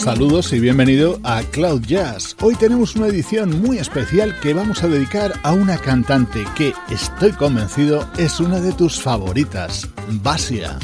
Saludos y bienvenido a Cloud Jazz. Hoy tenemos una edición muy especial que vamos a dedicar a una cantante que, estoy convencido, es una de tus favoritas, Basia.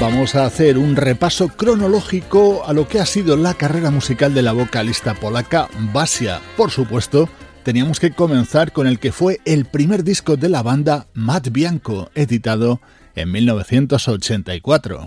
Vamos a hacer un repaso cronológico a lo que ha sido la carrera musical de la vocalista polaca Basia. Por supuesto, teníamos que comenzar con el que fue el primer disco de la banda Matt Bianco, editado en 1984.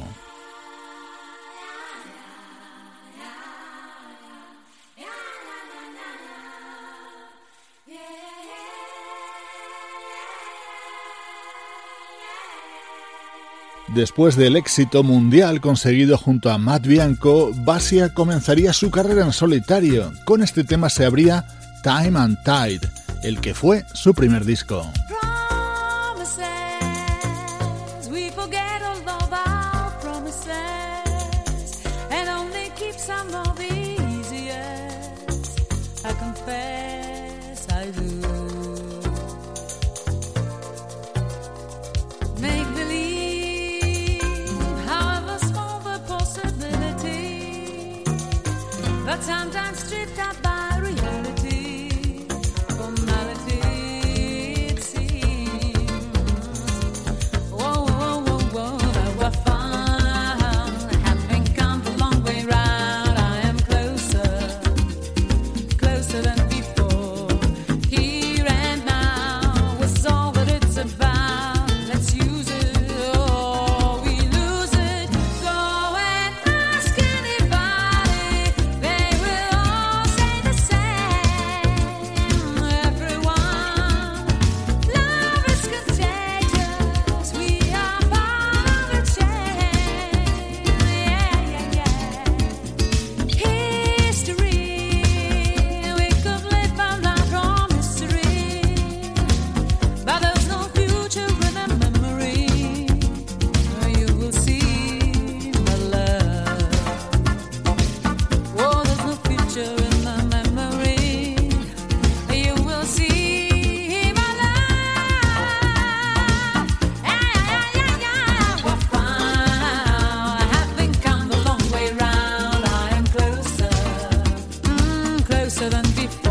Después del éxito mundial conseguido junto a Matt Bianco, Basia comenzaría su carrera en solitario. Con este tema se abría Time and Tide, el que fue su primer disco. time. than before.